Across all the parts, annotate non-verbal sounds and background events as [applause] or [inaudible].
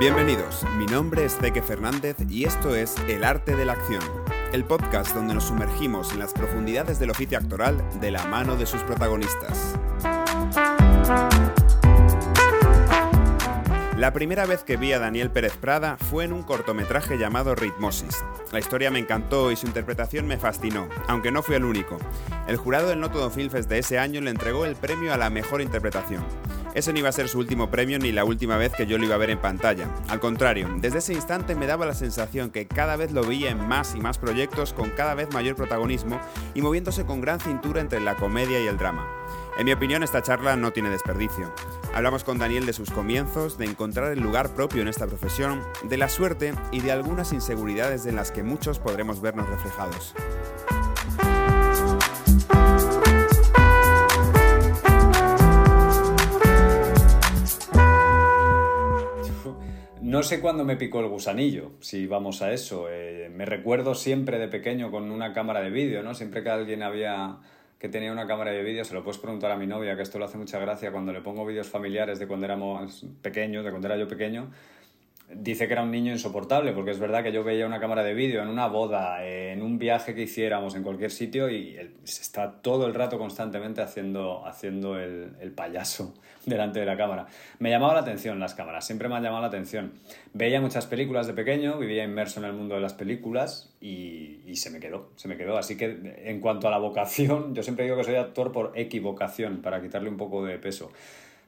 Bienvenidos, mi nombre es Zeke Fernández y esto es El Arte de la Acción, el podcast donde nos sumergimos en las profundidades del oficio actoral de la mano de sus protagonistas. La primera vez que vi a Daniel Pérez Prada fue en un cortometraje llamado Ritmosis. La historia me encantó y su interpretación me fascinó, aunque no fui el único. El jurado del No Todo Film Fest de ese año le entregó el premio a la mejor interpretación. Ese no iba a ser su último premio ni la última vez que yo lo iba a ver en pantalla. Al contrario, desde ese instante me daba la sensación que cada vez lo veía en más y más proyectos con cada vez mayor protagonismo y moviéndose con gran cintura entre la comedia y el drama. En mi opinión, esta charla no tiene desperdicio. Hablamos con Daniel de sus comienzos, de encontrar el lugar propio en esta profesión, de la suerte y de algunas inseguridades en las que muchos podremos vernos reflejados. No sé cuándo me picó el gusanillo, si vamos a eso. Eh, me recuerdo siempre de pequeño con una cámara de vídeo, ¿no? Siempre que alguien había que tenía una cámara de vídeo, se lo puedes preguntar a mi novia, que esto le hace mucha gracia cuando le pongo vídeos familiares de cuando éramos pequeños, de cuando era yo pequeño, dice que era un niño insoportable, porque es verdad que yo veía una cámara de vídeo en una boda, en un viaje que hiciéramos, en cualquier sitio, y él está todo el rato constantemente haciendo, haciendo el, el, payaso [laughs] delante de la cámara. Me llamaba la atención las cámaras, siempre me han llamado la atención. Veía muchas películas de pequeño, vivía inmerso en el mundo de las películas y, y se me quedó, se me quedó. Así que en cuanto a la vocación, yo siempre digo que soy actor por equivocación, para quitarle un poco de peso.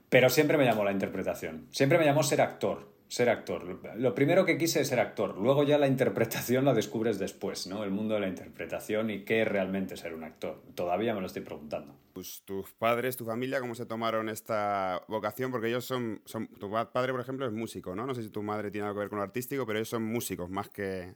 Pero siempre me llamó la interpretación, siempre me llamó ser actor ser actor. Lo primero que quise es ser actor, luego ya la interpretación la descubres después, ¿no? El mundo de la interpretación y qué es realmente ser un actor. Todavía me lo estoy preguntando. Pues tus padres, tu familia, ¿cómo se tomaron esta vocación? Porque ellos son, son... Tu padre, por ejemplo, es músico, ¿no? No sé si tu madre tiene algo que ver con lo artístico, pero ellos son músicos más que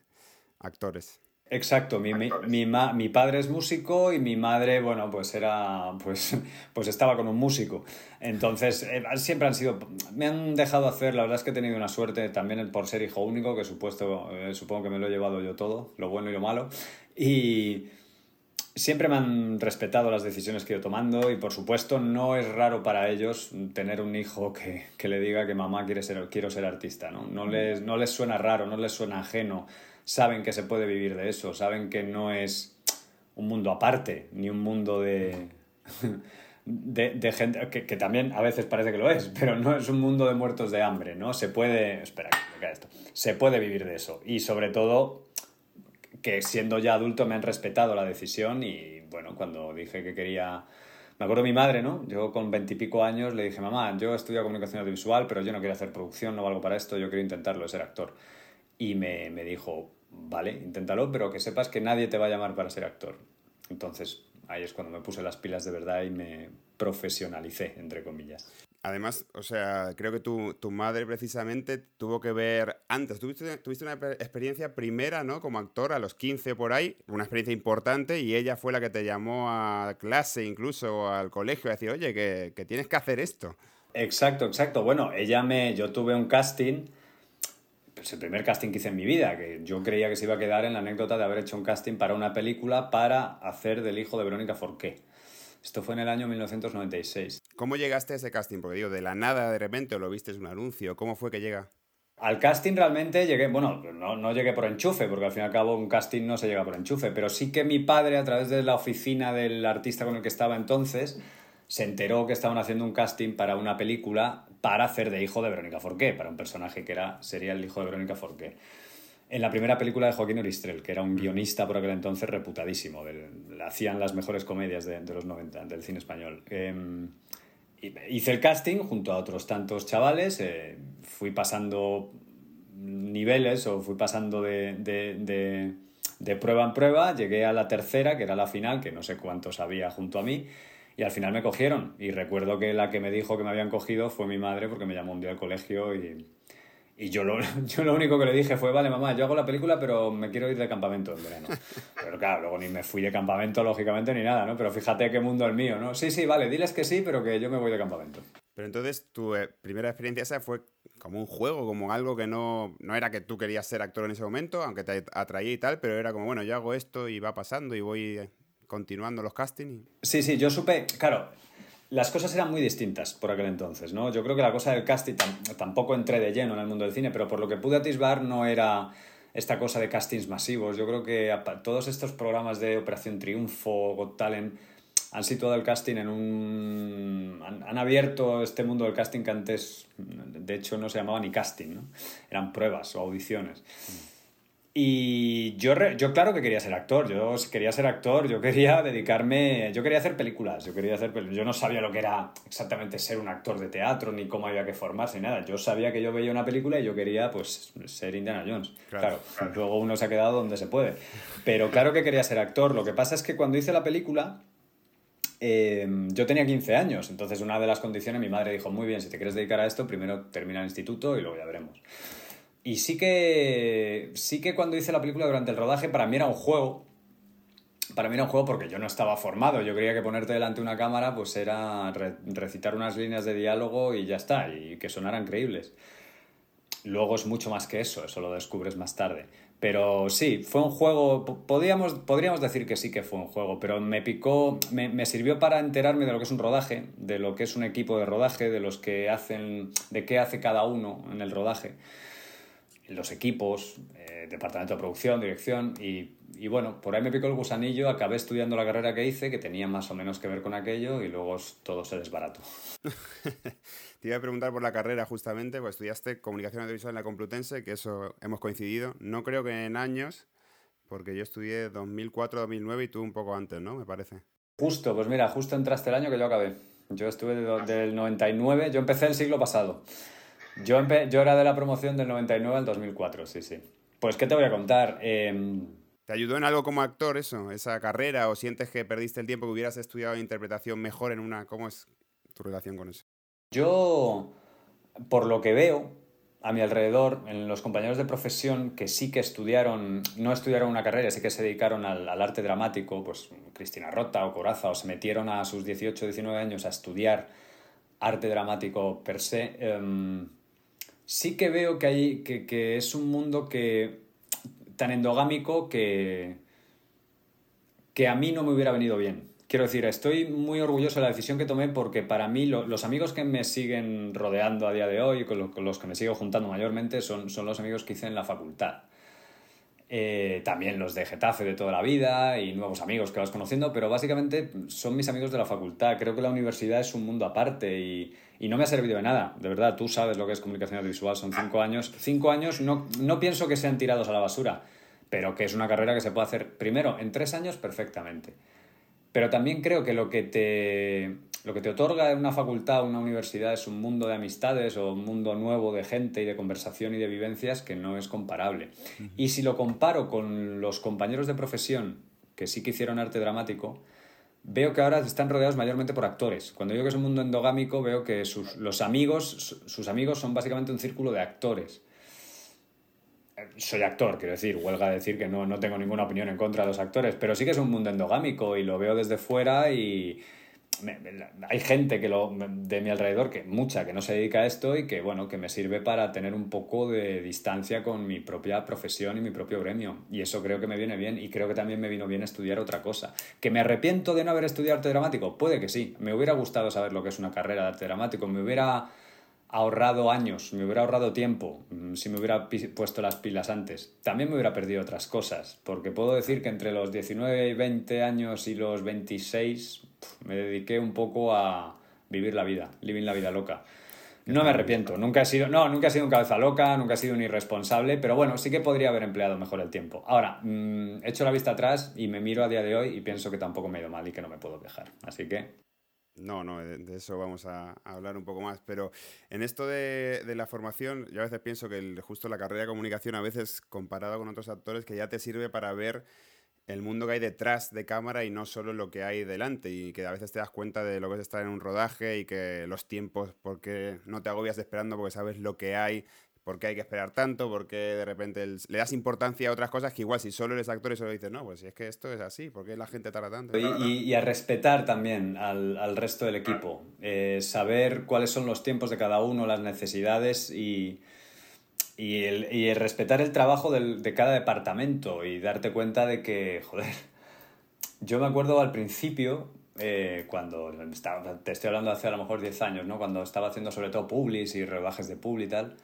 actores. Exacto, mi, mi, mi, mi, padre es músico y mi madre, bueno, pues era, pues, pues estaba con un músico. Entonces, eh, siempre han sido, me han dejado hacer, la verdad es que he tenido una suerte también por ser hijo único, que supuesto, eh, supongo que me lo he llevado yo todo, lo bueno y lo malo. Y siempre me han respetado las decisiones que he ido tomando y por supuesto no es raro para ellos tener un hijo que, que le diga que mamá quiere ser, quiero ser artista, ¿no? No les, no les suena raro, no les suena ajeno saben que se puede vivir de eso, saben que no es un mundo aparte, ni un mundo de, de, gente, que, que, también a veces parece que lo es, pero no es un mundo de muertos de hambre, ¿no? Se puede, espera, que esto, se puede vivir de eso. Y sobre todo, que siendo ya adulto me han respetado la decisión y bueno, cuando dije que quería... Me acuerdo mi madre, ¿no? Yo con veintipico años le dije, mamá, yo estudio comunicación audiovisual, pero yo no quiero hacer producción, no valgo para esto, yo quiero intentarlo, ser actor. Y me, me dijo, vale, inténtalo, pero que sepas que nadie te va a llamar para ser actor. Entonces, ahí es cuando me puse las pilas de verdad y me profesionalicé, entre comillas. Además, o sea, creo que tu, tu madre precisamente tuvo que ver antes. Tuviste, tuviste una experiencia primera, ¿no? Como actor a los 15 por ahí, una experiencia importante y ella fue la que te llamó a clase incluso o al colegio a decir, oye, que, que tienes que hacer esto. Exacto, exacto. Bueno, ella me, yo tuve un casting pues el primer casting que hice en mi vida, que yo creía que se iba a quedar en la anécdota de haber hecho un casting para una película para hacer del hijo de Verónica Forqué. Esto fue en el año 1996. ¿Cómo llegaste a ese casting? Porque digo, de la nada de repente o lo viste en un anuncio, ¿cómo fue que llega? Al casting realmente llegué, bueno, no, no, llegué por enchufe, porque al fin y al cabo un casting no se llega por enchufe, pero sí que mi padre, a través de la oficina del artista con el que estaba entonces, se enteró que estaban haciendo un casting para una película para hacer de hijo de Verónica Forqué, para un personaje que era, sería el hijo de Verónica Forqué. En la primera película de Joaquín Oristrel, que era un guionista por aquel entonces reputadísimo, hacían las mejores comedias de, los 90 del cine español. Eh, hice el casting junto a otros tantos chavales, eh, fui pasando niveles o fui pasando de, de prueba en prueba, llegué a la tercera, que era la final, que no sé cuántos había junto a mí, y al final me cogieron. Y recuerdo que la que me dijo que me habían cogido fue mi madre porque me llamó un día al colegio y, y yo, lo, [laughs] yo lo único que le dije fue, vale, mamá, yo hago la película, pero me quiero ir de campamento en verano. [laughs] Pero claro, luego ni me fui de campamento, lógicamente, ni nada, ¿no? Pero fíjate qué mundo el mío, ¿no? Sí, sí, vale, diles que sí, pero que yo me voy de campamento. Pero entonces tu eh, primera experiencia esa fue como un juego, como algo que no, no era que tú querías ser actor en ese momento, aunque te atraía y tal, pero era como, bueno, yo hago esto y va pasando y voy continuando los castings. Sí, sí, yo supe, claro, las cosas eran muy distintas por aquel entonces, ¿no? Yo creo que la cosa del casting tampoco entré de lleno en el mundo del cine, pero por lo que pude atisbar no era esta cosa de castings masivos. Yo creo que todos estos programas de Operación Triunfo, Got Talent, han situado el casting en un... Han, abierto este mundo del casting que antes, de hecho, no se llamaba ni casting, ¿no? Eran pruebas o audiciones. Y yo, yo claro que quería ser actor, yo quería ser actor, yo quería dedicarme, yo quería hacer películas, yo quería hacer yo no sabía lo que era exactamente ser un actor de teatro, ni cómo había que formarse, ni nada. Yo sabía que yo veía una película y yo quería, pues, ser Indiana Jones. Claro, luego uno se ha quedado donde se puede. Pero claro que quería ser actor. Lo que pasa es que cuando hice la película, em, yo tenía 15 años, entonces una de las condiciones, mi madre dijo, muy bien, si te quieres dedicar a esto, primero termina el instituto y luego ya veremos. Y sí que, sí que cuando hice la película durante el rodaje, para mí era un juego. Para mí era un juego porque yo no estaba formado. Yo creía que ponerte delante de una cámara pues era recitar unas líneas de diálogo y ya está, y que sonaran creíbles. Luego es mucho más que eso, eso lo descubres más tarde. Pero sí, fue un juego, podríamos, podríamos decir que sí que fue un juego, pero me picó, me, me, sirvió para enterarme de lo que es un rodaje, de lo que es un equipo de rodaje, de los que hacen, de qué hace cada uno en el rodaje los equipos, eh, departamento de producción, dirección, y, y, bueno, por ahí me picó el gusanillo, acabé estudiando la carrera que hice, que tenía más o menos que ver con aquello, y luego todo se desbarató. [laughs] Te iba a preguntar por la carrera justamente, pues estudiaste comunicación audiovisual en la Complutense, que eso hemos coincidido, no creo que en años, porque yo estudié 2004-2009 y tú un poco antes, ¿no? Me parece. Justo, pues mira, justo entraste el año que yo acabé. Yo estuve del 99, yo empecé el siglo pasado. Yo, yo era de la promoción del 99 al 2004, sí, sí. Pues, ¿qué te voy a contar? Em, ¿Te ayudó en algo como actor eso, esa carrera? ¿O sientes que perdiste el tiempo que hubieras estudiado interpretación mejor en una... ¿Cómo es tu relación con eso? Yo, por lo que veo a mi alrededor, en los compañeros de profesión que sí que estudiaron, no estudiaron una carrera, sí que se dedicaron al, arte dramático, pues Cristina Rota o Coraza, o se metieron a sus 18 19 años a estudiar arte dramático per se, em, sí que veo que, hay, que, es un mundo que tan endogámico que, que a mí no me hubiera venido bien. Quiero decir, estoy muy orgulloso de la decisión que tomé porque para mí los amigos que me siguen rodeando a día de hoy, con, con los que me sigo juntando mayormente, son, son los amigos que hice en la facultad. Eh, también los de Getafe de toda la vida y nuevos amigos que vas conociendo, pero básicamente son mis amigos de la facultad. Creo que la universidad es un mundo aparte y, y no me ha servido de nada. De verdad, tú sabes lo que es comunicación audiovisual, son cinco años. Cinco años no, no pienso que sean tirados a la basura, pero que es una carrera que se puede hacer primero en tres años perfectamente. Pero también creo que lo que te, lo que te otorga una facultad, una universidad, es un mundo de amistades o un mundo nuevo de gente y de conversación y de vivencias que no es comparable. Y si lo comparo con los compañeros de profesión que sí que hicieron arte dramático, veo que ahora están rodeados mayormente por actores. Cuando digo que es un mundo endogámico, veo que sus, los amigos, sus amigos son básicamente un círculo de actores soy actor, quiero decir, huelga decir que no, no tengo ninguna opinión en contra de los actores, pero sí que es un mundo endogámico y lo veo desde fuera y hay gente que lo, de mi alrededor, que mucha, que no se dedica a esto y que, bueno, que me sirve para tener un poco de distancia con mi propia profesión y mi propio gremio. Y eso creo que me viene bien y creo que también me vino bien estudiar otra cosa. ¿Que me arrepiento de no haber estudiado arte dramático? Puede que sí. Me hubiera gustado saber lo que es una carrera de arte dramático. Me hubiera ahorrado años, me hubiera ahorrado tiempo mm, si me hubiera puesto las pilas antes. También me hubiera perdido otras cosas, porque puedo decir que entre los 19 y 20 años y los 26 me dediqué un poco a vivir la vida, vivir la vida loca. No me arrepiento, nunca he sido, no, nunca he sido un cabeza loca, nunca he sido un irresponsable, pero bueno, sí que podría haber empleado mejor el tiempo. Ahora, mm, he hecho la vista atrás y me miro a día de hoy y pienso que tampoco me ha ido mal y que no me puedo quejar. Así que no, no, de, eso vamos a, hablar un poco más. Pero en esto de, la formación, yo a veces pienso que justo la carrera de comunicación, a veces comparado con otros actores, que ya te sirve para ver el mundo que hay detrás de cámara y no solo lo que hay delante. Y que a veces te das cuenta de lo que es estar en un rodaje y que los tiempos, porque no te agobias esperando porque sabes lo que hay ¿Por qué hay que esperar tanto? ¿Por qué de repente le das importancia a otras cosas que igual si solo eres actor y solo dices, no, pues si es que esto es así, ¿por qué la gente tarda tanto? Y, a respetar también al, resto del equipo, eh, saber cuáles son los tiempos de cada uno, las necesidades y, y, el, respetar el trabajo de cada departamento y darte cuenta de que, joder, yo me acuerdo al principio eh, cuando estaba, te estoy hablando hace a lo mejor 10 años, ¿no? Cuando estaba haciendo sobre todo publis y rodajes de publi y tal,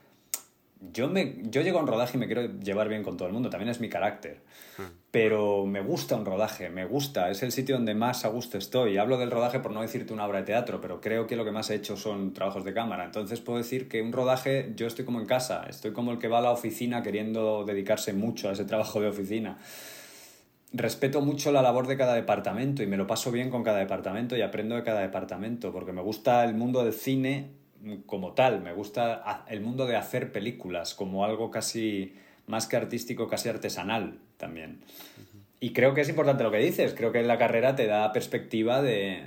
yo, me, yo llego a un rodaje y me quiero llevar bien con todo el mundo, también es mi carácter. Ah. Pero me gusta un rodaje, me gusta, es el sitio donde más a gusto estoy. Hablo del rodaje por no decirte una obra de teatro, pero creo que lo que más he hecho son trabajos de cámara. Entonces puedo decir que un rodaje yo estoy como en casa, estoy como el que va a la oficina queriendo dedicarse mucho a ese trabajo de oficina. Respeto mucho la labor de cada departamento y me lo paso bien con cada departamento y aprendo de cada departamento, porque me gusta el mundo del cine como tal, me gusta el mundo de hacer películas como algo casi más que artístico, casi artesanal también. Y creo que es importante lo que dices, creo que la carrera te da perspectiva de,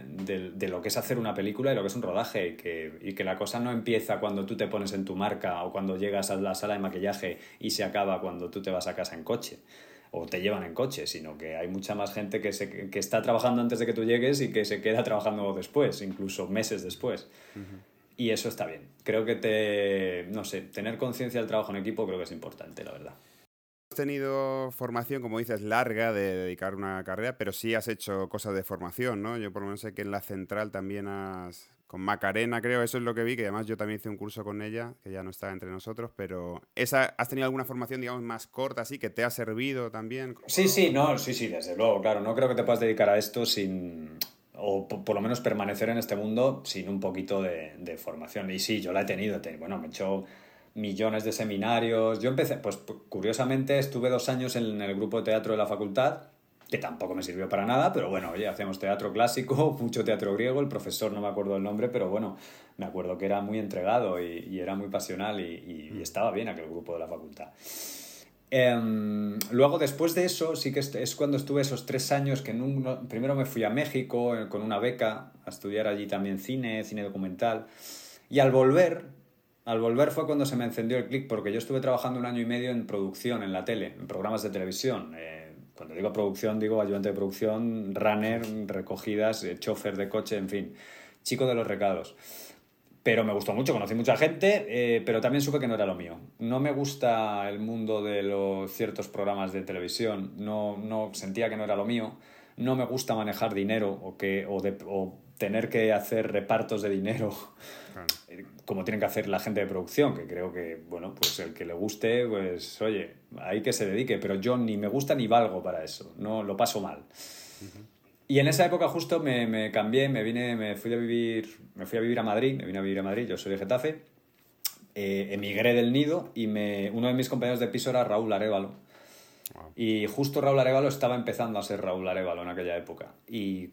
lo que es hacer una película y lo que es un rodaje, y que, y que la cosa no empieza cuando tú te pones en tu marca o cuando llegas a la sala de maquillaje y se acaba cuando tú te vas a casa en coche o te llevan en coche, sino que hay mucha más gente que, se, que está trabajando antes de que tú llegues y que se queda trabajando después, incluso meses después. Y eso está bien. Creo que te, no sé, tener conciencia del trabajo en equipo creo que es importante, la verdad. Has tenido formación, como dices, larga de dedicar una carrera, pero sí has hecho cosas de formación, ¿no? Yo por lo menos sé que en la central también has... Con Macarena, creo, eso es lo que vi, que además yo también hice un curso con ella, que ya no está entre nosotros, pero esa, ¿has tenido alguna formación, digamos, más corta, así, que te ha servido también? Sí, sí, no, sí, sí, desde luego, claro. No creo que te puedas dedicar a esto sin, o por lo menos permanecer en este mundo sin un poquito de, formación. Y sí, yo la he tenido, bueno, me he hecho millones de seminarios. Yo empecé, pues curiosamente estuve dos años en el grupo de teatro de la facultad, que tampoco me sirvió para nada, pero bueno, oye, hacíamos teatro clásico, [laughs] mucho teatro griego, el profesor no me acuerdo el nombre, pero bueno, me acuerdo que era muy entregado y, era muy pasional y, y estaba bien aquel grupo de la facultad. Em, luego, después de eso, sí que es cuando estuve esos tres años que primero me fui a México eh, con una beca a estudiar allí también cine, cine documental. Y al volver, al volver fue cuando se me encendió el clic, porque yo estuve trabajando un año y medio en producción, en la tele, en programas de televisión. Eh, cuando digo producción, digo ayudante de producción, runner, recogidas, eh, chofer de coche, en fin, chico de los recados pero me gustó mucho, conocí mucha gente, eh, pero también supe que no era lo mío. No me gusta el mundo de los ciertos programas de televisión, no, no sentía que no era lo mío. No me gusta manejar dinero o, que, o, de, o tener que hacer repartos de dinero [laughs] como tienen que hacer la gente de producción, que creo que, bueno, pues el que le guste, pues oye, hay que se dedique, pero yo ni me gusta ni valgo para eso, no lo paso mal. Y en esa época justo me, me, cambié, me vine, me fui a vivir, me fui a vivir a Madrid, me vine a vivir a Madrid, yo soy de Getafe, eh, emigré del nido y me, uno de mis compañeros de piso era Raúl Arevalo. Y justo Raúl Arevalo estaba empezando a ser Raúl Arevalo en aquella época. Y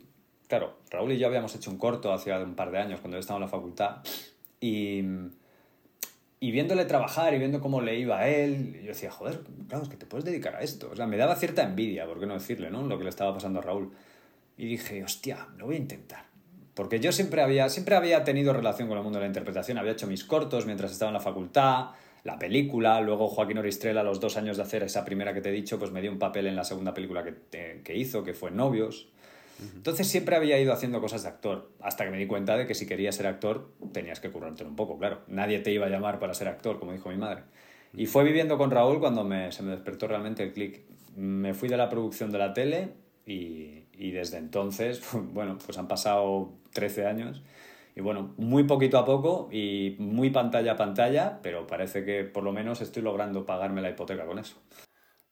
claro, Raúl y yo habíamos hecho un corto hace un par de años cuando yo estaba en la facultad. Y, y viéndole trabajar y viendo cómo le iba a él, yo decía, joder, claro, es que te puedes dedicar a esto. O sea, me daba cierta envidia, por qué no decirle, ¿no? Lo que le estaba pasando a Raúl. Y dije, hostia, lo voy a intentar. Porque yo siempre había, siempre había tenido relación con el mundo de la interpretación, había hecho mis cortos mientras estaba en la facultad, la película, luego Joaquín Oristrela, a los dos años de hacer esa primera que te he dicho, pues me dio un papel en la segunda película que, que hizo, que fue Novios. Entonces siempre había ido haciendo cosas de actor, hasta que me di cuenta de que si querías ser actor tenías que currártelo un poco, claro. Nadie te iba a llamar para ser actor, como dijo mi madre. Y fue viviendo con Raúl cuando me, se me despertó realmente el clic. Me fui de la producción de la tele y, y desde entonces, [laughs] bueno, pues han pasado 13 años y bueno, muy poquito a poco y muy pantalla a pantalla, pero parece que por lo menos estoy logrando pagarme la hipoteca con eso.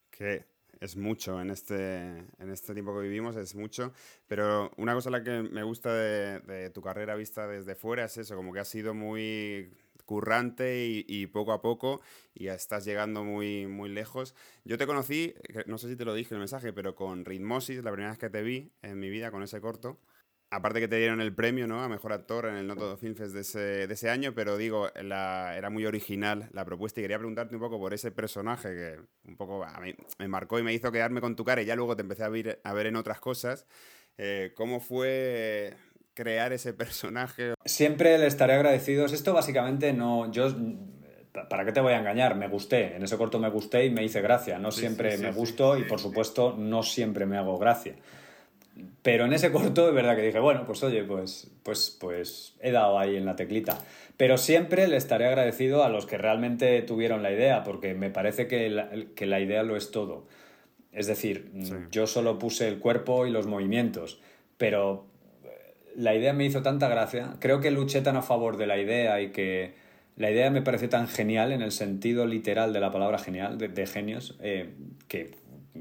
Que es mucho en este, en este tiempo que vivimos, es mucho, pero una cosa la que me gusta de, de tu carrera vista desde fuera es eso, como que ha sido muy currante y, poco a poco y estás llegando muy, muy lejos. Yo te conocí, no sé si te lo dije en el mensaje, pero con Ritmosis, la primera vez que te vi en mi vida con ese corto. Aparte que te dieron el premio ¿no? a Mejor Actor en el Noto Film Fest de ese, de ese año, pero digo, la, era muy original la propuesta y quería preguntarte un poco por ese personaje que un poco a mí me marcó y me hizo quedarme con tu cara y ya luego te empecé a ver, a ver en otras cosas. Eh, ¿Cómo fue crear ese personaje. Siempre le estaré agradecidos. Esto básicamente no. Yo. ¿Para qué te voy a engañar? Me gusté. En ese corto me gusté y me hice gracia. No siempre me gusto y por supuesto no siempre me hago gracia. Pero en ese corto es verdad que dije, bueno, pues oye, pues, pues, pues he dado ahí en la teclita. Pero siempre le estaré agradecido a los que realmente tuvieron la idea, porque me parece que la, que la idea lo es todo. Es decir, yo solo puse el cuerpo y los movimientos, pero la idea me hizo tanta gracia. Creo que luché tan a favor de la idea y que la idea me pareció tan genial en el sentido literal de la palabra genial, de, genios, eh, que,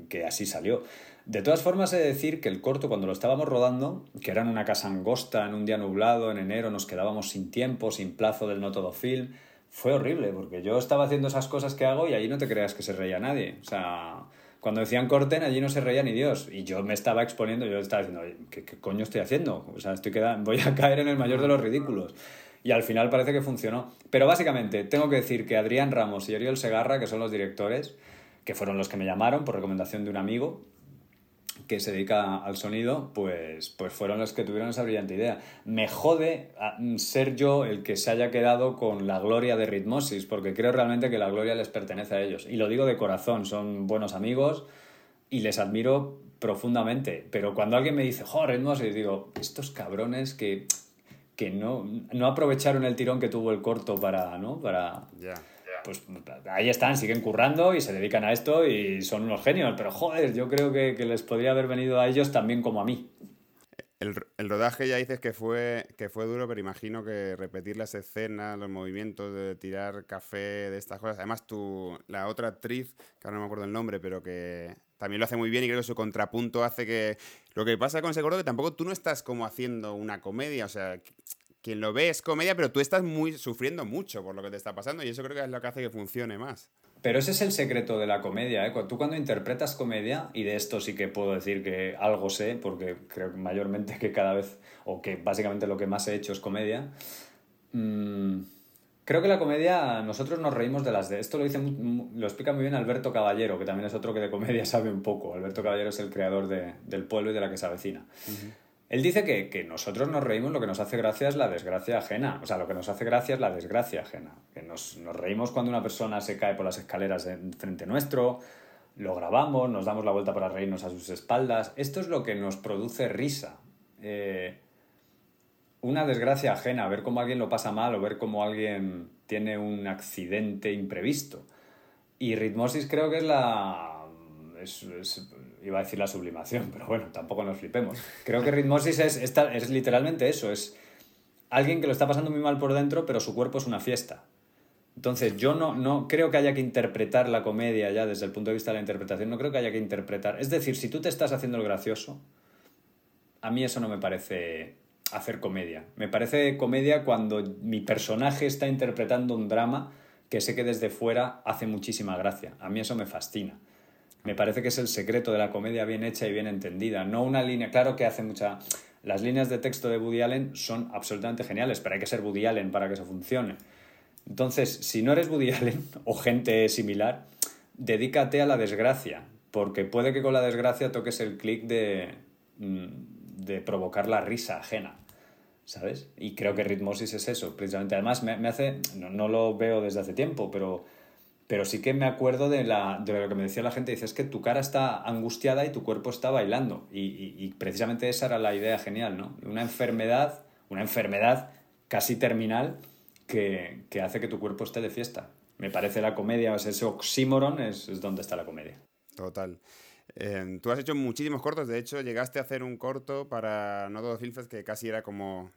que así salió. De todas formas, he de decir que el corto, cuando lo estábamos rodando, que era en una casa angosta, en un día nublado, en enero, nos quedábamos sin tiempo, sin plazo del no todo film, fue horrible, porque yo estaba haciendo esas cosas que hago y allí no te creas que se reía nadie. O sea, cuando decían corten, allí no se reía ni Dios. Y yo me estaba exponiendo, yo estaba diciendo, ¿qué, qué coño estoy haciendo? O sea, estoy voy a caer en el mayor de los ridículos. Y al final parece que funcionó. Pero básicamente, tengo que decir que Adrián Ramos y Oriol Segarra, que son los directores, que fueron los que me llamaron por recomendación de un amigo, que se dedica al sonido, pues, pues fueron los que tuvieron esa brillante idea. Me jode ser yo el que se haya quedado con la gloria de Ritmosis, porque creo realmente que la gloria les pertenece a ellos. Y lo digo de corazón, son buenos amigos y les admiro profundamente. Pero cuando alguien me dice, joder, Ritmosis, digo, estos cabrones que, que no, no aprovecharon el tirón que tuvo el corto para, ¿no? Para pues ahí están, siguen currando y se dedican a esto y son unos genios, pero joder, yo creo que, les podría haber venido a ellos también como a mí. El, rodaje ya dices que fue, que fue duro, pero imagino que repetir las escenas, los movimientos de tirar café, de estas cosas. Además, tú, la otra actriz, que ahora no me acuerdo el nombre, pero que también lo hace muy bien y creo que su contrapunto hace que... Lo que pasa con ese corto que tampoco tú no estás como haciendo una comedia, o sea, quien lo ve es comedia, pero tú estás muy sufriendo mucho por lo que te está pasando y eso creo que es lo que hace que funcione más. Pero ese es el secreto de la comedia, ¿eh? Tú cuando interpretas comedia, y de esto sí que puedo decir que algo sé, porque creo mayormente que cada vez, o que básicamente lo que más he hecho es comedia, mm, creo que la comedia, nosotros nos reímos de las de... Esto lo, dice, lo explica muy bien Alberto Caballero, que también es otro que de comedia [laughs] sabe un poco. Alberto Caballero es el creador de, del pueblo y de la que se avecina. Él dice que, nosotros nos reímos, lo que nos hace gracia es la desgracia ajena. O sea, lo que nos hace gracia es la desgracia ajena. Que nos, reímos cuando una persona se cae por las escaleras en frente nuestro, lo grabamos, nos damos la vuelta para reírnos a sus espaldas. Esto es lo que nos produce risa. Eh, una desgracia ajena, ver cómo alguien lo pasa mal o ver cómo alguien tiene un accidente imprevisto. Y ritmosis creo que es la... iba a decir la sublimación, pero bueno, tampoco nos flipemos. Creo que ritmosis es, es, literalmente eso, es alguien que lo está pasando muy mal por dentro, pero su cuerpo es una fiesta. Entonces, yo no, no creo que haya que interpretar la comedia ya desde el punto de vista de la interpretación, no creo que haya que interpretar. Es decir, si tú te estás haciendo el gracioso, a mí eso no me parece hacer comedia. Me parece comedia cuando mi personaje está interpretando un drama que sé que desde fuera hace muchísima gracia. A mí eso me fascina. Me parece que es el secreto de la comedia bien hecha y bien entendida. No una línea, claro que hace mucha... Las líneas de texto de Woody Allen son absolutamente geniales, pero hay que ser Woody Allen para que eso funcione. Entonces, si no eres Woody [laughs] Allen o gente similar, dedícate a la desgracia, porque puede que con la desgracia toques el clic de, mm, de provocar la risa ajena. ¿Sabes? Y creo que Ritmosis es eso, precisamente. Además, me, hace. no, lo veo desde hace tiempo, pero pero sí que me acuerdo de, la, de lo que me decía la gente, dice, es que tu cara está angustiada y tu cuerpo está bailando. Y, precisamente esa era la idea genial, ¿no? Una enfermedad, una enfermedad casi terminal que, hace que tu cuerpo esté de fiesta. Me parece la comedia, ese oxímoron es, es donde está la comedia. Total. Eh, tú has hecho muchísimos cortos, de hecho llegaste a hacer un corto para No Todo Filfes que casi era como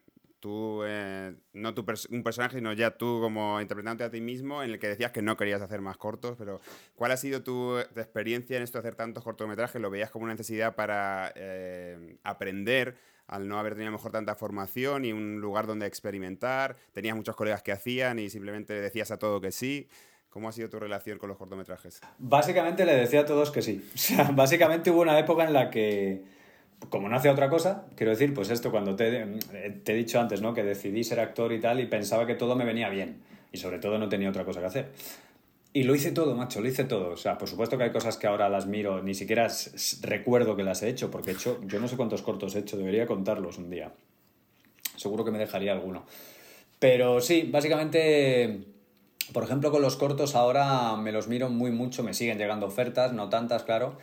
tú, eh, no tu un personaje, sino ya tú como interpretante a ti mismo, en el que decías que no querías hacer más cortos, pero ¿cuál ha sido tu, experiencia en esto de hacer tantos cortometrajes? ¿Lo veías como una necesidad para eh, aprender al no haber tenido mejor tanta formación y un lugar donde experimentar? ¿Tenías muchos colegas que hacían y simplemente decías a todo que sí? ¿Cómo ha sido tu relación con los cortometrajes? Básicamente le decía a todos que sí. [laughs] O sea, básicamente hubo una época en la que como no hacía otra cosa, quiero decir, pues esto cuando te, te, he dicho antes, ¿no? Que decidí ser actor y tal y pensaba que todo me venía bien y sobre todo no tenía otra cosa que hacer. Y lo hice todo, macho, lo hice todo. O sea, por supuesto que hay cosas que ahora las miro, ni siquiera recuerdo que las he hecho, porque he hecho, yo no sé cuántos cortos he hecho, debería contarlos un día. Seguro que me dejaría alguno. Pero sí, básicamente, por ejemplo, con los cortos ahora me los miro muy mucho, me siguen llegando ofertas, no tantas, claro,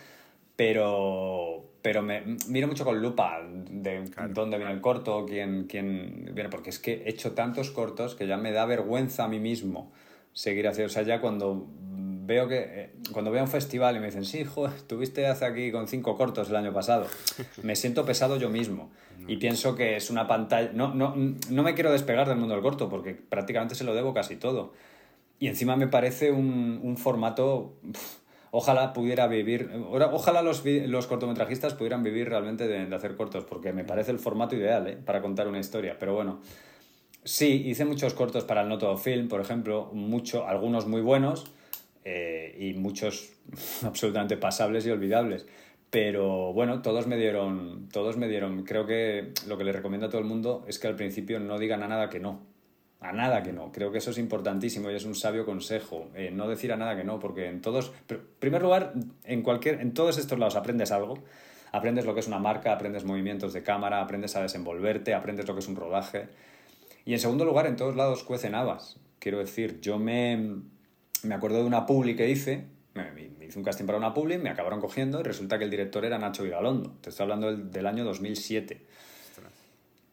pero, pero me miro mucho con lupa de dónde viene el corto, quién, quién viene, porque es que he hecho tantos cortos que ya me da vergüenza a mí mismo seguir haciendo. O sea, ya cuando veo que eh, cuando veo un festival y me dicen, sí, joder, estuviste hace aquí con cinco cortos el año pasado, [laughs] me siento pesado yo mismo. Y pienso que es una pantalla... No, no, no me quiero despegar del mundo del corto porque prácticamente se lo debo casi todo. Y encima me parece un, un formato... ojalá pudiera vivir... Ojalá los, los cortometrajistas pudieran vivir realmente de, de, hacer cortos porque me parece el formato ideal ¿eh? para contar una historia. Pero bueno, sí, hice muchos cortos para el Noto Film, por ejemplo, mucho, algunos muy buenos eh, y muchos [laughs] absolutamente pasables y olvidables. Pero bueno, todos me dieron, todos me dieron, creo que lo que le recomiendo a todo el mundo es que al principio no digan a nada que no. A nada que no. Creo que eso es importantísimo y es un sabio consejo. Eh, no decir a nada que no, porque en todos, en primer lugar, en, cualquier, en todos estos lados aprendes algo. Aprendes lo que es una marca, aprendes movimientos de cámara, aprendes a desenvolverte, aprendes lo que es un rodaje. Y en segundo lugar, en todos lados cuecen habas. Quiero decir, yo me, me acuerdo de una publi que hice, me, hice un casting para una publi, me acabaron cogiendo y resulta que el director era Nacho Vigalondo. Te estoy hablando del, año 2007.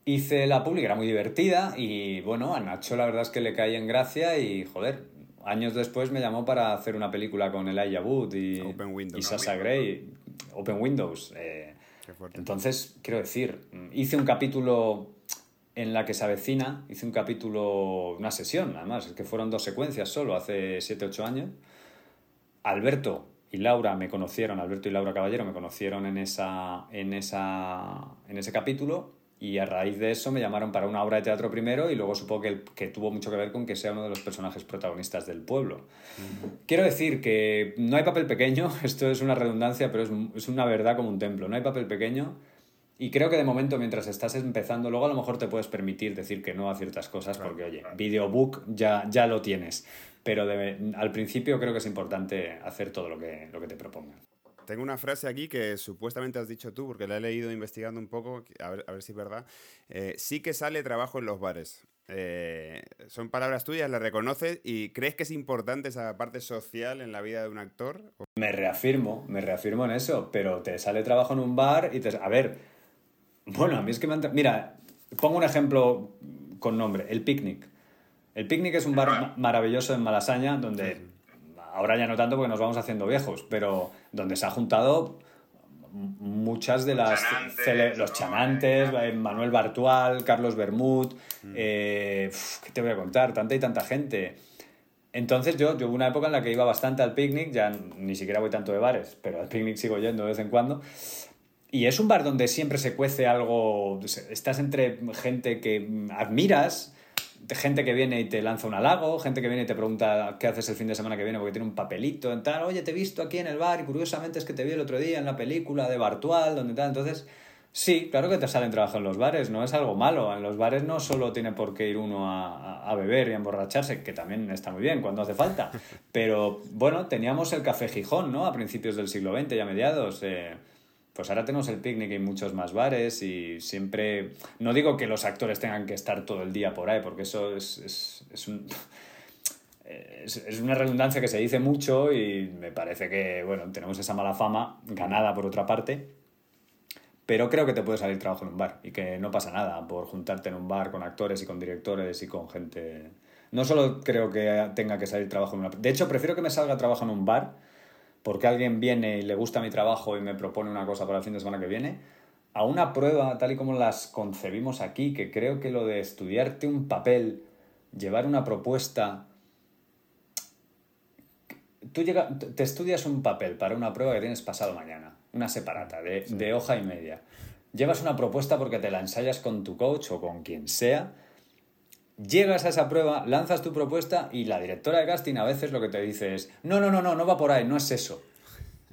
Hice la publi, era muy divertida y bueno, a Nacho la verdad es que le caí en gracia y joder, años después me llamó para hacer una película con Elijah Wood y, y Sasha Gray, Open Windows. Eh, entonces, quiero decir, hice un capítulo en la que se avecina, hice un capítulo, una sesión, además, es que fueron dos secuencias solo, hace 7-8 años. Alberto y Laura me conocieron, Alberto y Laura Caballero me conocieron en, esa, en, esa, en ese capítulo y a raíz de eso me llamaron para una obra de teatro primero y luego supongo que, que tuvo mucho que ver con que sea uno de los personajes protagonistas del pueblo. Quiero decir que no hay papel pequeño, [laughs] esto es una redundancia, pero es, es una verdad como un templo, no hay papel pequeño y creo que de momento, mientras estás empezando, luego a lo mejor te puedes permitir decir que no a ciertas cosas, porque oye, videobook ya, ya lo tienes. Pero al principio creo que es importante hacer todo lo que, lo que te propongan. Tengo una frase aquí que supuestamente has dicho tú, porque la he leído investigando un poco, a ver, a ver si es verdad. Eh, sí que sale trabajo en los bares. Eh, son palabras tuyas, las reconoces y crees que es importante esa parte social en la vida de un actor? Me reafirmo, me reafirmo en eso, pero te sale trabajo en un bar y te... A ver, bueno, a mí es que me han... Mira, pongo un ejemplo con nombre, el Picnic. El Picnic es un bar maravilloso en Malasaña, donde ahora ya no tanto porque nos vamos haciendo viejos, pero donde se ha juntado muchas de las los chanantes, Manuel Bartual, Carlos Bermud, mm. eh, ¿qué te voy a contar? Tanta y tanta gente. Entonces yo, yo hubo una época en la que iba bastante al picnic, ya ni siquiera voy tanto de bares, pero al picnic sigo yendo de vez en cuando. Y es un bar donde siempre se cuece algo, estás entre gente que admiras, gente que viene y te lanza un halago, gente que viene y te pregunta qué haces el fin de semana que viene porque tiene un papelito en tal, oye, te he visto aquí en el bar y curiosamente es que te vi el otro día en la película de Bartual, donde tal, entonces... Sí, claro que te salen trabajo en los bares, no es algo malo. En los bares no solo tiene por qué ir uno a, a, beber y a emborracharse, que también está muy bien cuando hace falta. [laughs] Pero bueno, teníamos el Café Gijón, ¿no? A principios del siglo XX y a mediados. Eh, pues ahora tenemos el picnic y muchos más bares y siempre... No digo que los actores tengan que estar todo el día por ahí, porque eso es, es, es un... [laughs] Es, una redundancia que se dice mucho y me parece que, bueno, tenemos esa mala fama, ganada por otra parte, pero creo que te puede salir trabajo en un bar y que no pasa nada por juntarte en un bar con actores y con directores y con gente... No solo creo que tenga que salir trabajo en una... De hecho, prefiero que me salga trabajo en un bar porque alguien viene y le gusta mi trabajo y me propone una cosa para el fin de semana que viene, a una prueba tal y como las concebimos aquí, que creo que lo de estudiarte un papel, llevar una propuesta... Tú llega, te estudias un papel para una prueba que tienes pasado mañana, una separata de, de hoja y media. Llevas una propuesta porque te la ensayas con tu coach o con quien sea, Llegas a esa prueba, lanzas tu propuesta y la directora de casting a veces lo que te dice es, no, no, no, no, no va por ahí, no es eso.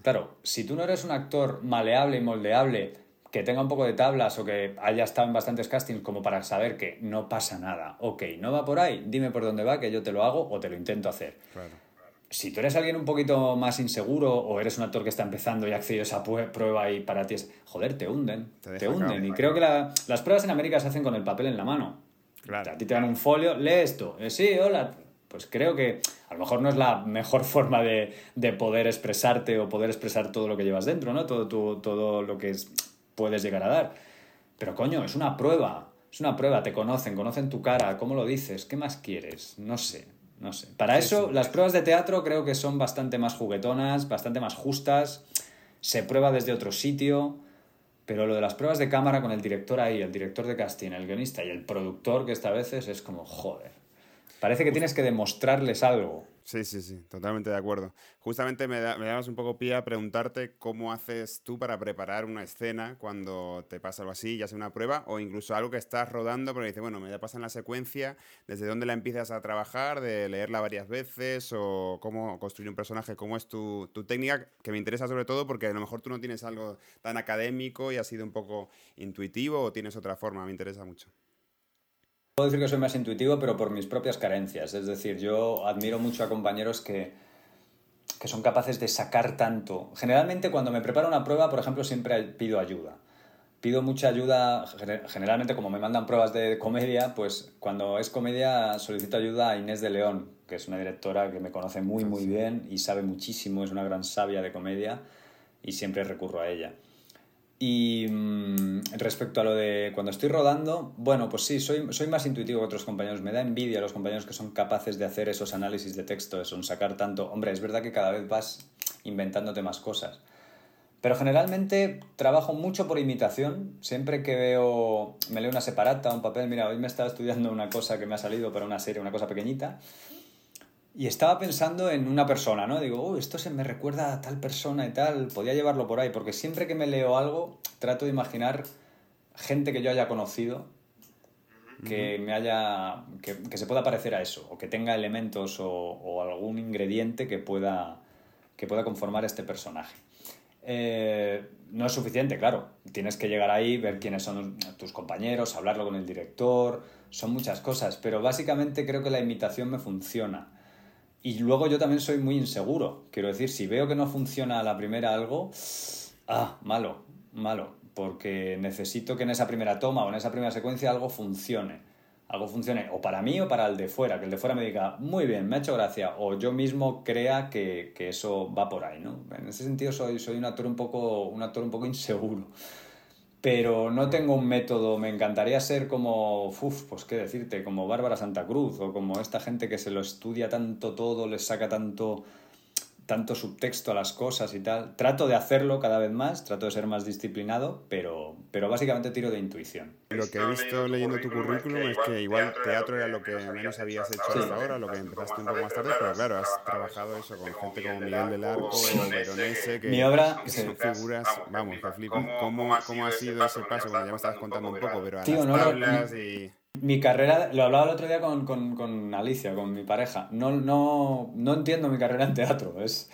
Claro, si tú no eres un actor maleable y moldeable, que tenga un poco de tablas o que haya estado en bastantes castings como para saber que no pasa nada, ok, no va por ahí, dime por dónde va, que yo te lo hago o te lo intento hacer. Si tú eres alguien un poquito más inseguro o eres un actor que está empezando y ha accedido a esa prueba y para ti es, joder, te hunden, te, hunden. Y creo que las pruebas en América se hacen con el papel en la mano. A ti te dan un folio, lee esto. Eh, sí, hola. Pues creo que a lo mejor no es la mejor [laughs] forma de, de poder expresarte o poder expresar todo lo que llevas dentro, ¿no? Todo, todo lo que es, puedes llegar a dar. Pero coño, es una prueba. Es una prueba, te conocen, conocen tu cara, cómo lo dices, ¿qué más quieres? No sé. No sé. Para eso, las pruebas de teatro creo que son bastante más juguetonas, bastante más justas. Se prueba desde otro sitio. Pero lo de las pruebas de cámara con el director ahí, el director de casting, el guionista y el productor, que esta veces es como, joder. Parece que tienes que demostrarles algo. Sí, sí, sí, totalmente de acuerdo. Justamente me, da, me un poco pie a preguntarte cómo haces tú para preparar una escena cuando te pasa algo así, ya sea una prueba o incluso algo que estás rodando, porque dices, bueno, me da pasa en la secuencia, desde dónde la empiezas a trabajar, de leerla varias veces o cómo construir un personaje, cómo es tu, tu técnica, que me interesa sobre todo porque a lo mejor tú no tienes algo tan académico y ha sido un poco intuitivo o tienes otra forma, me interesa mucho. Puedo decir que soy más intuitivo, pero por mis propias carencias. Es decir, yo admiro mucho a compañeros que, que son capaces de sacar tanto. Generalmente cuando me preparo una prueba, por ejemplo, siempre pido ayuda. Pido mucha ayuda, generalmente como me mandan pruebas de comedia, pues cuando es comedia solicito ayuda a Inés de León, que es una directora que me conoce muy muy bien y sabe muchísimo, es una gran sabia de comedia y siempre recurro a ella. Y mm, respecto a lo de cuando estoy rodando, bueno, pues sí, soy, soy más intuitivo que otros compañeros. Me da envidia a los compañeros que son capaces de hacer esos análisis de texto, eso, sacar tanto. Hombre, es verdad que cada vez vas inventándote más cosas. Pero generalmente trabajo mucho por imitación. Siempre que veo, me leo una separata, un papel, mira, hoy me estaba estudiando una cosa que me ha salido para una serie, una cosa pequeñita. Y estaba pensando en una persona, ¿no? Digo, oh, esto se me recuerda a tal persona y tal, podía llevarlo por ahí, porque siempre que me leo algo, trato de imaginar gente que yo haya conocido, que me haya. Que, se pueda parecer a eso, o que tenga elementos o, algún ingrediente que pueda, que pueda conformar este personaje. Eh, no es suficiente, claro. Tienes que llegar ahí, ver quiénes son tus compañeros, hablarlo con el director, son muchas cosas, pero básicamente creo que la imitación me funciona. Y luego yo también soy muy inseguro. Quiero decir, si veo que no funciona la primera algo, ah, malo, malo. Porque necesito que en esa primera toma o en esa primera secuencia algo funcione. Algo funcione o para mí o para el de fuera. Que el de fuera me diga, muy bien, me ha hecho gracia. O yo mismo crea que, que eso va por ahí, ¿no? En ese sentido soy, soy un actor un poco, un actor un poco inseguro pero no tengo un método. Me encantaría ser como, uff, pues qué decirte, como Bárbara Santa Cruz o como esta gente que se lo estudia tanto todo, les saca tanto tanto subtexto a las cosas y tal. Trato de hacerlo cada vez más, trato de ser más disciplinado, pero, pero básicamente tiro de intuición. Lo que he visto leyendo tu currículum es que igual teatro era lo que menos habías hecho hasta ahora, lo que empezaste un poco más tarde, pero claro, has trabajado eso con gente como Miguel del Arco o Veronese, que, Mi obra, son figuras, vamos, que flipan. ¿Cómo, ¿Cómo ha sido ese paso? Bueno, ya me estabas contando un poco, pero a Tío, las tablas y... Mi carrera, lo hablaba el otro día con, con, con Alicia, con mi pareja. No, no, no entiendo mi carrera en teatro. Es,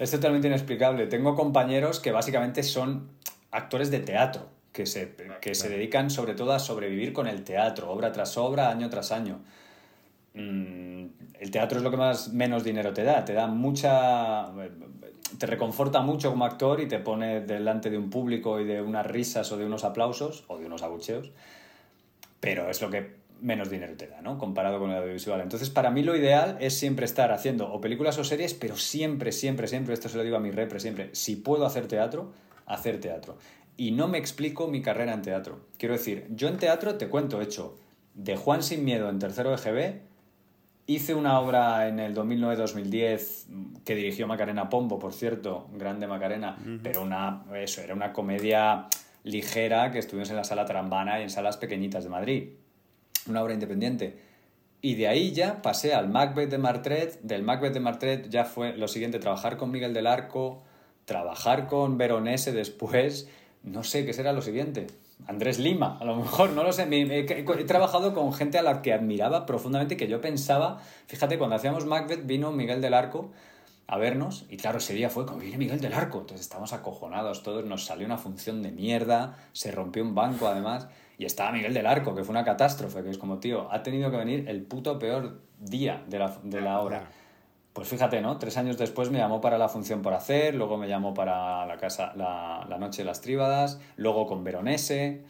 es totalmente inexplicable. Tengo compañeros que básicamente son actores de teatro, que se, que se dedican sobre todo a sobrevivir con el teatro, obra tras obra, año tras año. Mm, el teatro es lo que más menos dinero te da. Te da mucha. te reconforta mucho como actor y te pone delante de un público y de unas risas o de unos aplausos o de unos abucheos pero es lo que menos dinero te da, ¿no? Comparado con el audiovisual. Entonces, para mí lo ideal es siempre estar haciendo o películas o series, pero siempre, siempre, siempre, esto se lo digo a mi repre, siempre, si puedo hacer teatro, hacer teatro. Y no me explico mi carrera en teatro. Quiero decir, yo en teatro te cuento, hecho, de Juan Sin Miedo en tercero de GB, hice una obra en el 2009-2010 que dirigió Macarena Pombo, por cierto, grande Macarena, pero una, eso, era una comedia ligera que estuvimos en la sala Trambana y en salas pequeñitas de Madrid. Una obra independiente. Y de ahí ya pasé al Macbeth de Martret. Del Macbeth de Martret ya fue lo siguiente, trabajar con Miguel del Arco, trabajar con Veronese después. No sé qué será lo siguiente. Andrés Lima, a lo mejor, no lo sé. He, trabajado con gente a la que admiraba profundamente, que yo pensaba, fíjate, cuando hacíamos Macbeth vino Miguel del Arco a vernos y claro, ese día fue como viene Miguel del Arco, entonces estábamos acojonados todos, nos salió una función de mierda, se rompió un banco además y estaba Miguel del Arco, que fue una catástrofe, que es como, tío, ha tenido que venir el puto peor día de la, de la hora. Pues fíjate, ¿no? Tres años después me llamó para la función por hacer, luego me llamó para la casa, la, la noche de las tríbadas, luego con Veronese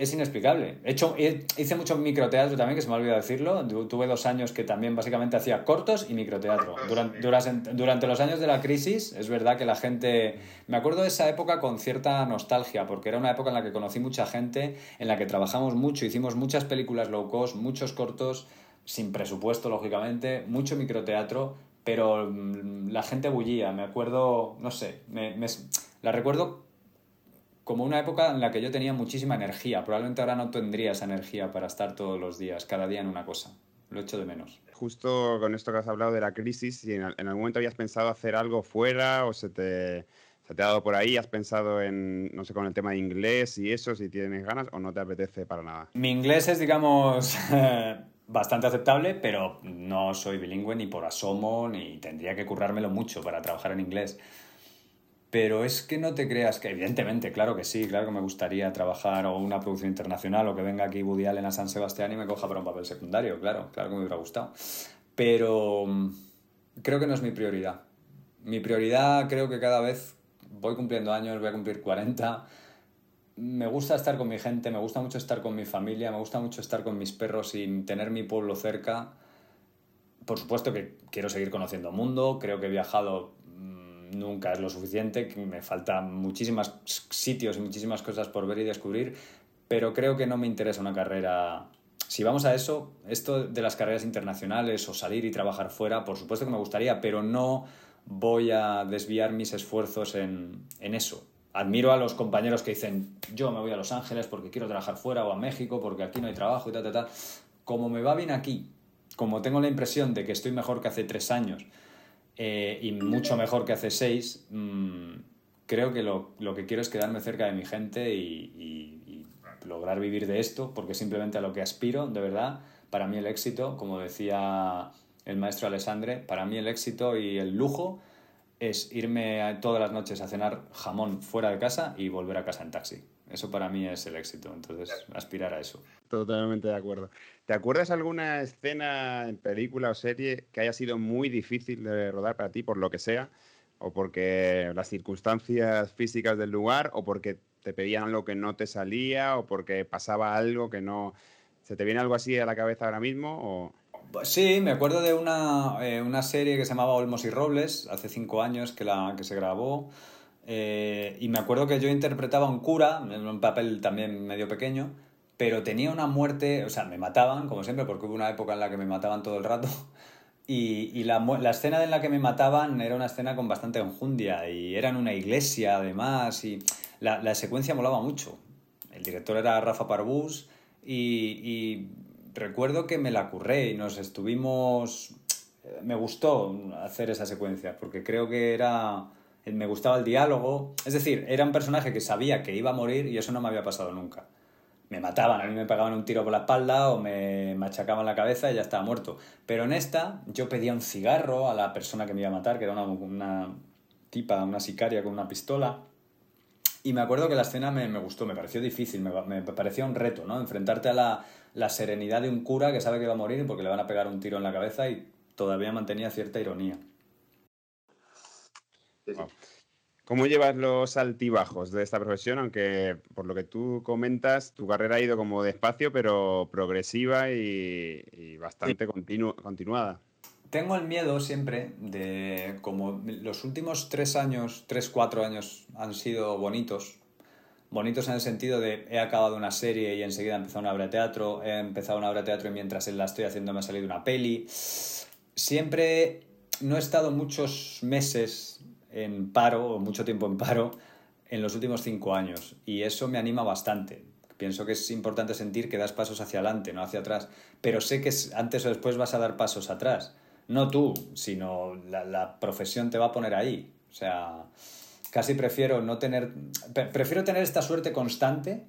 es inexplicable. He hecho, hice mucho microteatro también, que se me ha olvidado decirlo. Tuve dos años que también básicamente hacía cortos y microteatro. Durante, durante, los años de la crisis, es verdad que la gente... Me acuerdo de esa época con cierta nostalgia, porque era una época en la que conocí mucha gente, en la que trabajamos mucho, hicimos muchas películas low cost, muchos cortos, sin presupuesto, lógicamente, mucho microteatro, pero mm, la gente bullía, me acuerdo, no sé, me, la recuerdo como una época en la que yo tenía muchísima energía, probablemente ahora no tendría esa energía para estar todos los días, cada día en una cosa, lo echo de menos. Justo con esto que has hablado de la crisis, si en, en algún momento habías pensado hacer algo fuera o se te te ha dado por ahí? ¿Has pensado en, no sé, con el tema de inglés y eso, si tienes ganas o no te apetece para nada? Mi inglés es, digamos, [laughs] bastante aceptable, pero no soy bilingüe ni por asomo, ni tendría que currármelo mucho para trabajar en inglés. Pero es que no te creas que, evidentemente, claro que sí, claro que me gustaría trabajar o una producción internacional o que venga aquí Woody Allen a San Sebastián y me coja para un papel secundario, claro, claro que me hubiera gustado. Pero mm, creo que no es mi prioridad. Mi prioridad creo que cada vez voy cumpliendo años, voy a cumplir 40. Me gusta estar con mi gente, me gusta mucho estar con mi familia, me gusta mucho estar con mis perros y tener mi pueblo cerca. Por supuesto que quiero seguir conociendo el mundo, creo que he viajado nunca es lo suficiente, que me faltan muchísimos sitios y muchísimas cosas por ver y descubrir, pero creo que no me interesa una carrera si vamos a eso, esto de las carreras internacionales o salir y trabajar fuera, por supuesto que me gustaría, pero no voy a desviar mis esfuerzos en, eso. Admiro a los compañeros que dicen, yo me voy a Los Ángeles porque quiero trabajar fuera o a México porque aquí no hay trabajo y tal, tal, tal. Como me va bien aquí, como tengo la impresión de que estoy mejor que hace tres años eh, y mucho mejor que hace seis, mm, creo que lo, que quiero es quedarme cerca de mi gente y, lograr vivir de esto, porque simplemente a lo que aspiro, de verdad, para mí el éxito, como decía el maestro Alessandre, para mí el éxito y el lujo es irme todas las noches a cenar jamón fuera de casa y volver a casa en taxi. Eso para mí es el éxito, entonces aspirar a eso. Totalmente de acuerdo. ¿Te acuerdas alguna escena en película o serie que haya sido muy difícil de rodar para ti, por lo que sea? ¿O porque las circunstancias físicas del lugar? ¿O porque te pedían algo que no te salía? ¿O porque pasaba algo que no... ¿Se te viene algo así a la cabeza ahora mismo? Sí, me acuerdo de una, eh, una, serie que se llamaba Olmos y Robles, hace cinco años que, la, que se grabó. Eh, y me acuerdo que yo interpretaba a un cura, en un papel también medio pequeño, pero tenía una muerte, o sea, me mataban, como siempre, porque hubo una época en la que me mataban todo el rato. [laughs] Y, y la, escena en la que me mataban era una escena con bastante enjundia y era en una iglesia además y la, secuencia molaba mucho. El director era Rafa Parbús y, y recuerdo que me la curré y nos estuvimos... Me gustó hacer esa secuencia porque creo que era... Me gustaba el diálogo. Es decir, era un personaje que sabía que iba a morir y eso no me había pasado nunca. Me mataban, a mí me pegaban un tiro por la espalda o me machacaban la cabeza y ya estaba muerto. Pero en esta yo pedía un cigarro a la persona que me iba a matar, que era una, una tipa, una sicaria con una pistola. Y me acuerdo que la escena me, me gustó, me pareció difícil, me, me, un reto, ¿no? Enfrentarte a la, la serenidad de un cura que sabe que va a morir porque le van a pegar un tiro en la cabeza y todavía mantenía cierta ironía. ¿Cómo llevas los altibajos de esta profesión? Aunque por lo que tú comentas, tu carrera ha ido como despacio, pero progresiva y, bastante continuada. Tengo el miedo siempre de, como los últimos tres años, tres, cuatro años han sido bonitos, bonitos en el sentido de he acabado una serie y enseguida he empezado una obra de teatro, he empezado una obra de teatro y mientras la estoy haciendo me ha salido una peli. Siempre no he estado muchos meses en paro o mucho tiempo en paro en los últimos cinco años y eso me anima bastante. Pienso que es importante sentir que das pasos hacia adelante, no hacia atrás, pero sé que antes o después vas a dar pasos atrás. No tú, sino la, la profesión te va a poner ahí. O sea, casi prefiero no tener, prefiero tener esta suerte constante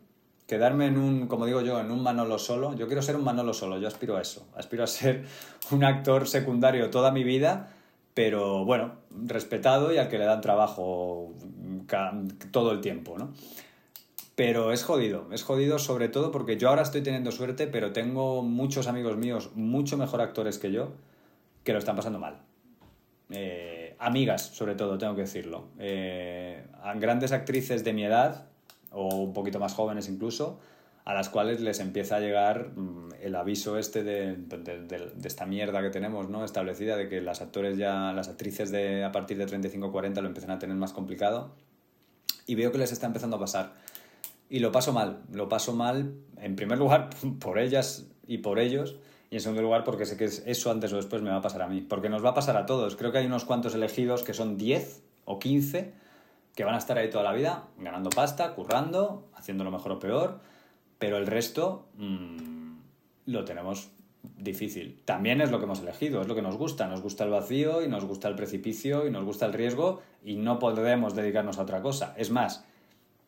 quedarme en un, como digo yo, en un Manolo solo. Yo quiero ser un Manolo solo, yo aspiro a eso. Aspiro a ser un actor secundario toda mi vida, pero bueno, respetado y al que le dan trabajo todo el tiempo, ¿no? Pero es jodido, es jodido sobre todo porque yo ahora estoy teniendo suerte, pero tengo muchos amigos míos, mucho mejor actores que yo, que lo están pasando mal. Eh, amigas, sobre todo, tengo que decirlo. Eh, grandes actrices de mi edad, o un poquito más jóvenes incluso, a las cuales les empieza a llegar mm, el aviso este de, esta mierda que tenemos ¿no? establecida de que las actores ya, las actrices de a partir de 35-40 lo empiezan a tener más complicado y veo que les está empezando a pasar. Y lo paso mal, lo paso mal en primer lugar [laughs] por ellas y por ellos Y en segundo lugar, porque sé que eso antes o después me va a pasar a mí. Porque nos va a pasar a todos. Creo que hay unos cuantos elegidos que son 10 o 15 que van a estar ahí toda la vida, ganando pasta, currando, haciendo lo mejor o peor. Pero el resto mmm, lo tenemos difícil. También es lo que hemos elegido, es lo que nos gusta. Nos gusta el vacío y nos gusta el precipicio y nos gusta el riesgo y no podemos dedicarnos a otra cosa. Es más,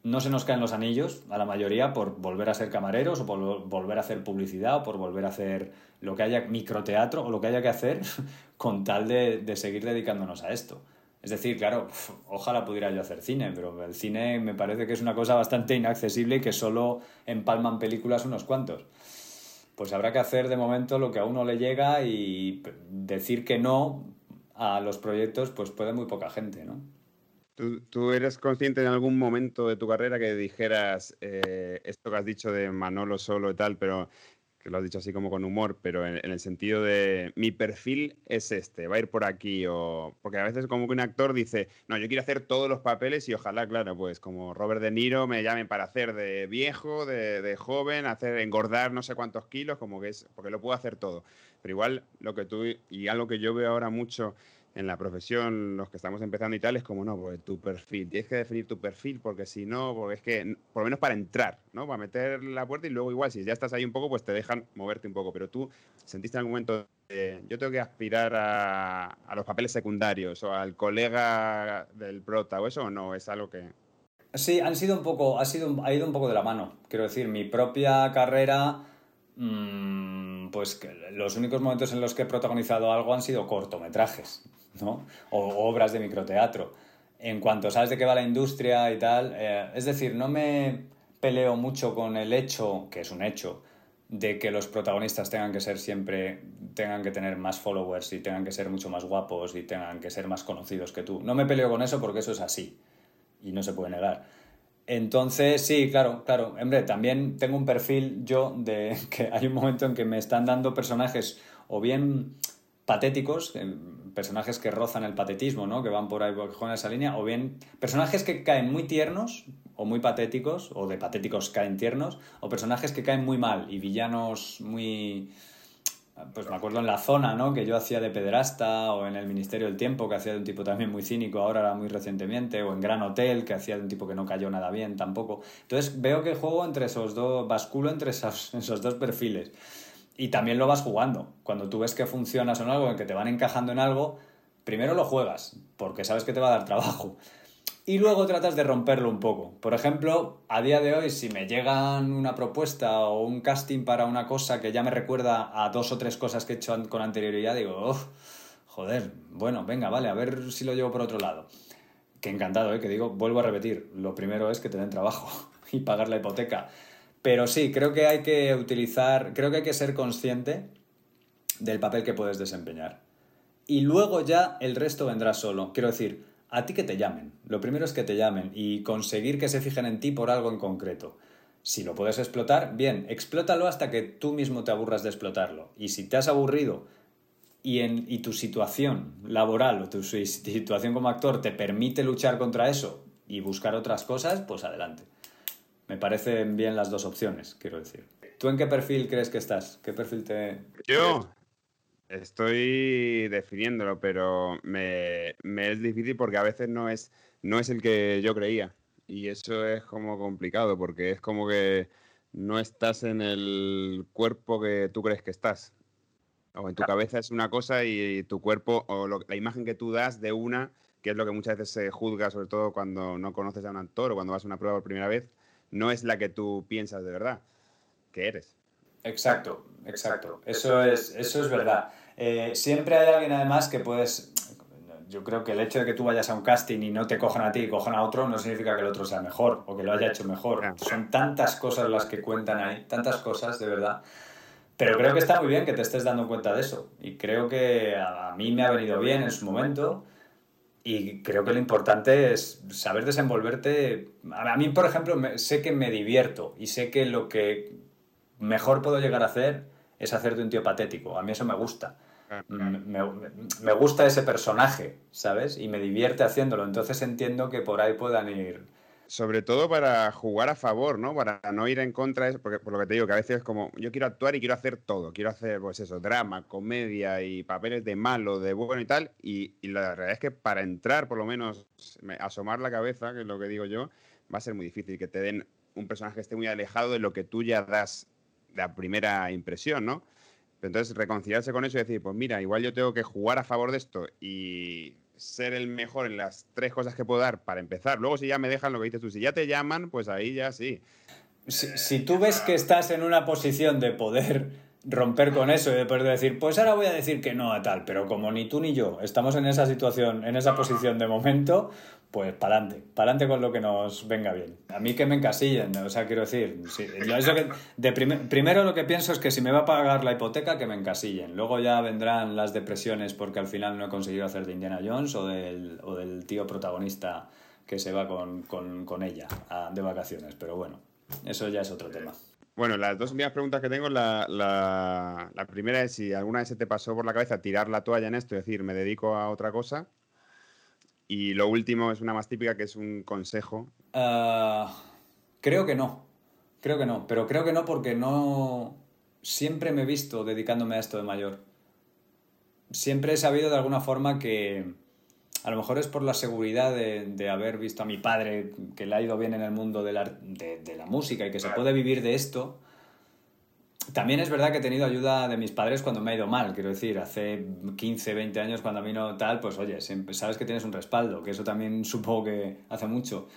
no se nos caen los anillos a la mayoría por volver a ser camareros o por volver a hacer publicidad o por volver a hacer lo que haya, microteatro o lo que haya que hacer [laughs] con tal de seguir dedicándonos a esto. Es decir, claro, ojalá pudiera yo hacer cine, pero el cine me parece que es una cosa bastante inaccesible y que solo empalman películas unos cuantos pues habrá que hacer de momento lo que a uno le llega y decir que no a los proyectos, pues puede muy poca gente, ¿no? ¿Tú, eres consciente en algún momento de tu carrera que dijeras eh, esto que has dicho de Manolo solo y tal, pero que lo has dicho así como con humor, pero en, el sentido de mi perfil es este, va a ir por aquí, o porque a veces como que un actor dice, no, yo quiero hacer todos los papeles y ojalá, claro, pues como Robert De Niro me llamen para hacer de viejo, de, de joven, hacer engordar no sé cuántos kilos, como que es, porque lo puedo hacer todo. Pero igual lo que tú, y algo que yo veo ahora mucho en la profesión, los que estamos empezando y tal, es como, no, pues tu perfil, tienes que definir tu perfil, porque si no, porque es que, por lo menos para entrar, ¿no? Para meter la puerta y luego igual, si ya estás ahí un poco, pues te dejan moverte un poco, pero tú sentiste en algún momento, yo tengo que aspirar a, los papeles secundarios o al colega del prota o eso, o no, es algo que... Sí, han sido un poco, ha, sido, ha ido un poco de la mano, quiero decir, mi propia carrera... Mmm, pues los únicos momentos en los que he protagonizado algo han sido cortometrajes. ¿No? O, obras de microteatro. En cuanto sabes de qué va la industria y tal, eh, es decir, no me peleo mucho con el hecho, que es un hecho, de que los protagonistas tengan que ser siempre, tengan que tener más followers y tengan que ser mucho más guapos y tengan que ser más conocidos que tú. No me peleo con eso porque eso es así y no se puede negar. Entonces, sí, claro, claro. Hombre, también tengo un perfil yo de [laughs] que hay un momento en que me están dando personajes o bien patéticos, personajes que rozan el patetismo, ¿no? Que van por ahí, con esa línea, o bien personajes que caen muy tiernos o muy patéticos, o de patéticos caen tiernos, o personajes que caen muy mal y villanos muy... Pues me acuerdo en La Zona, ¿no? Que yo hacía de pederasta, o en El Ministerio del Tiempo, que hacía de un tipo también muy cínico, ahora muy recientemente, o en Gran Hotel, que hacía de un tipo que no cayó nada bien tampoco. Entonces veo que juego entre esos dos, basculo entre esos, [laughs] esos dos perfiles y también lo vas jugando. Cuando tú ves que funcionas en algo, en que te van encajando en algo, primero lo juegas, porque sabes que te va a dar trabajo. Y luego tratas de romperlo un poco. Por ejemplo, a día de hoy, si me llegan una propuesta o un casting para una cosa que ya me recuerda a dos o tres cosas que he hecho con anterioridad, digo, joder, bueno, venga, vale, a ver si lo llevo por otro lado. Que encantado, ¿eh? que digo, vuelvo a repetir, lo primero es que te trabajo [laughs] y pagar la hipoteca. Pero sí, creo que hay que utilizar, creo que hay que ser consciente del papel que puedes desempeñar. Y luego ya el resto vendrá solo. Quiero decir, a ti que te llamen. Lo primero es que te llamen y conseguir que se fijen en ti por algo en concreto. Si lo puedes explotar, bien, explótalo hasta que tú mismo te aburras de explotarlo. Y si te has aburrido y, en, y tu situación laboral o tu [laughs] situación como actor te permite luchar contra eso y buscar otras cosas, pues adelante. Me parecen bien las dos opciones, quiero decir. ¿Tú en qué perfil crees que estás? ¿Qué perfil te...? Yo estoy definiéndolo, pero me, es difícil porque a veces no es, no es el que yo creía. Y eso es como complicado porque es como que no estás en el cuerpo que tú crees que estás. O en tu cabeza es una cosa y, tu cuerpo, o la imagen que tú das de una, que es lo que muchas veces se juzga, sobre todo cuando no conoces a un actor o cuando vas a una prueba por primera vez, no es la que tú piensas de verdad que eres. Exacto, exacto. Eso es, eso es verdad. Eh, siempre hay alguien además que puedes... Yo creo que el hecho de que tú vayas a un casting y no te cojan a ti y cojan a otro no significa que el otro sea mejor o que lo haya hecho mejor. Son tantas cosas las que cuentan ahí, tantas cosas de verdad. Pero creo que está muy bien que te estés dando cuenta de eso. Y creo que a mí me ha venido bien en su momento y creo que lo importante es saber desenvolverte. A mí, por ejemplo, sé que me divierto y sé que lo que mejor puedo llegar a hacer es hacerte un tío patético. A mí eso me gusta. Me, me, gusta ese personaje, ¿sabes? Y me divierte haciéndolo. Entonces entiendo que por ahí puedan ir sobre todo para jugar a favor, ¿no? Para no ir en contra, porque por lo que te digo, que a veces es como, yo quiero actuar y quiero hacer todo, quiero hacer, pues eso, drama, comedia y papeles de malo, de bueno y tal, y, la realidad es que para entrar, por lo menos, asomar la cabeza, que es lo que digo yo, va a ser muy difícil, que te den un personaje que esté muy alejado de lo que tú ya das la primera impresión, ¿no? Entonces, reconciliarse con eso y decir, pues mira, igual yo tengo que jugar a favor de esto y ser el mejor en las tres cosas que puedo dar para empezar. Luego, si ya me dejan lo que dices tú, si ya te llaman, pues ahí ya sí. Si, tú ves que estás en una posición de poder romper con eso y de poder decir, pues ahora voy a decir que no a tal, pero como ni tú ni yo estamos en esa situación, en esa posición de momento, pues para adelante, para adelante con lo que nos venga bien. A mí que me encasillen, o sea, quiero decir, de primero lo que pienso es que si me va a pagar la hipoteca, que me encasillen. Luego ya vendrán las depresiones porque al final no he conseguido hacer de Indiana Jones o del, o del tío protagonista que se va con, con, con ella de vacaciones, pero bueno, eso ya es otro tema. Bueno, las dos primeras preguntas que tengo, la, la, la primera es si alguna vez se te pasó por la cabeza tirar la toalla en esto, es decir, me dedico a otra cosa. Y lo último es una más típica que es un consejo. Ah, creo que no. Creo que no. Pero creo que no porque no. Siempre me he visto dedicándome a esto de mayor. Siempre he sabido de alguna forma que. A lo mejor es por la seguridad de, haber visto a mi padre que le ha ido bien en el mundo de la, de la música y que se puede vivir de esto. También es verdad que he tenido ayuda de mis padres cuando me ha ido mal, quiero decir, hace 15, 20 años cuando a mí no tal, pues oye, sabes que tienes un respaldo, que eso también [laughs] supongo que hace mucho.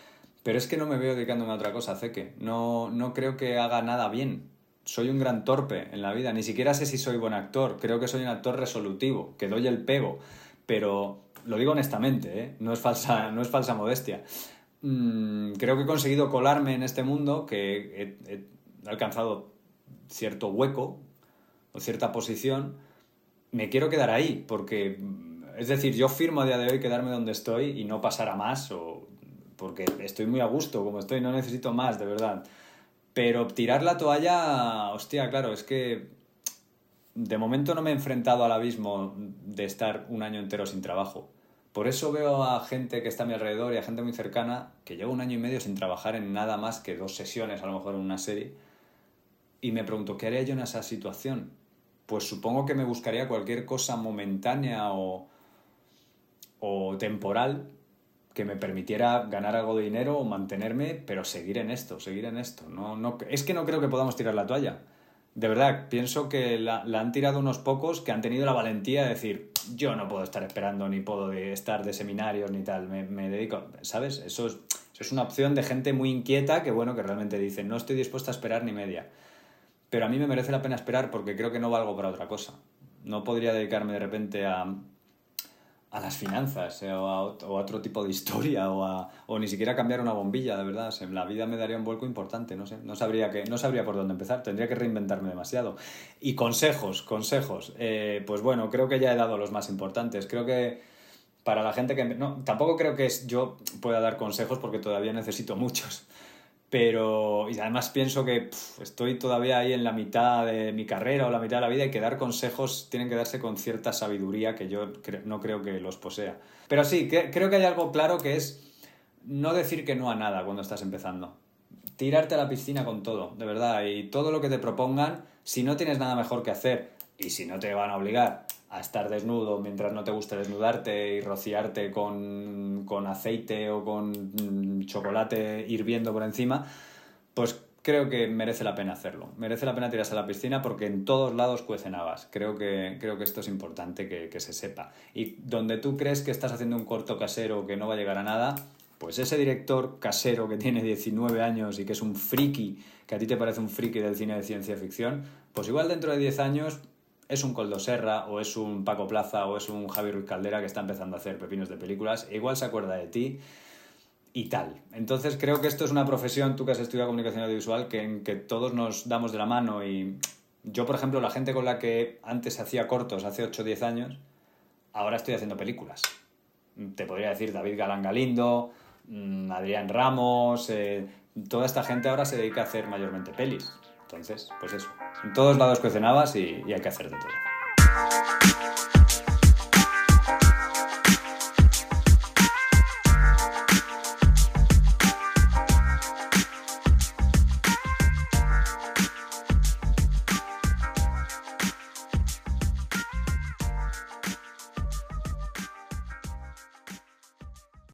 Pero es que no me veo dedicándome a otra cosa, que No, no creo que haga nada bien. Soy un gran torpe en la vida, ni siquiera sé si soy buen actor, creo que soy un actor resolutivo, que doy el pego, pero lo digo honestamente, ¿eh? no, es falsa, [laughs] no es falsa modestia. Mm, creo que he conseguido colarme en este mundo, que he alcanzado cierto hueco o cierta posición, me quiero quedar ahí, porque, es decir, yo firmo a día de hoy quedarme donde estoy y no pasar a más, o, porque estoy muy a gusto como estoy, no necesito más, de verdad. Pero tirar la toalla, hostia, claro, es que de momento no me he enfrentado al abismo de estar un año entero sin trabajo. Por eso veo a gente que está a mi alrededor y a gente muy cercana que lleva un año y medio sin trabajar en nada más que dos sesiones, a lo mejor en una serie y me pregunto, ¿qué haría yo en esa situación? Pues supongo que me buscaría cualquier cosa momentánea o, o temporal que me permitiera ganar algo de dinero o mantenerme, pero seguir en esto, seguir en esto. No, no, es que no creo que podamos tirar la toalla. De verdad, pienso que la, han tirado unos pocos que han tenido la valentía de decir, yo no puedo estar esperando, ni puedo estar de seminarios, ni tal, me, me dedico, ¿sabes? Eso es, es una opción de gente muy inquieta que, bueno, que realmente dice, no estoy dispuesta a esperar ni media. Pero a mí me merece la pena esperar porque creo que no valgo para otra cosa. No podría dedicarme de repente a, a las finanzas eh, o, a, otro tipo de historia o, a, o ni siquiera cambiar una bombilla, de verdad. En la vida me daría un vuelco importante, no sé. No sabría, que, no sabría por dónde empezar, tendría que reinventarme demasiado. Y consejos, consejos. Eh, pues bueno, creo que ya he dado los más importantes. Creo que para la gente que... No, tampoco creo que yo pueda dar consejos porque todavía necesito muchos. Pero, y además pienso que estoy todavía ahí en la mitad de mi carrera o la mitad de la vida y que dar consejos tienen que darse con cierta sabiduría que yo no creo que los posea. Pero sí, creo que hay algo claro que es no decir que no a nada cuando estás empezando. Tirarte a la piscina con todo, de verdad. Y todo lo que te propongan, si no tienes nada mejor que hacer y si no te van a obligar a estar desnudo mientras no te guste desnudarte y rociarte con, con aceite o con mm, chocolate hirviendo por encima, pues creo que merece la pena hacerlo. Merece la pena tirarse a la piscina porque en todos lados cuecen habas. Creo que, creo que esto es importante que, que, se sepa. Y donde tú crees que estás haciendo un corto casero que no va a llegar a nada, pues ese director casero que tiene 19 años y que es un friki, que a ti te parece un friki del cine de ciencia ficción, pues igual dentro de 10 años es un Coldo Serra o es un Paco Plaza o es un Javier Ruiz Caldera que está empezando a hacer pepinos de películas, e igual se acuerda de ti y tal. Entonces creo que esto es una profesión, tú que has estudiado comunicación audiovisual, que en que todos nos damos de la mano y yo, por ejemplo, la gente con la que antes hacía cortos, hace 8 o 10 años, ahora estoy haciendo películas. Te podría decir David Galán Galindo, mm, Adrián Ramos, eh, toda esta gente ahora se dedica a hacer mayormente pelis. Entonces, pues eso. En todos lados y, y hay que hacer de todo.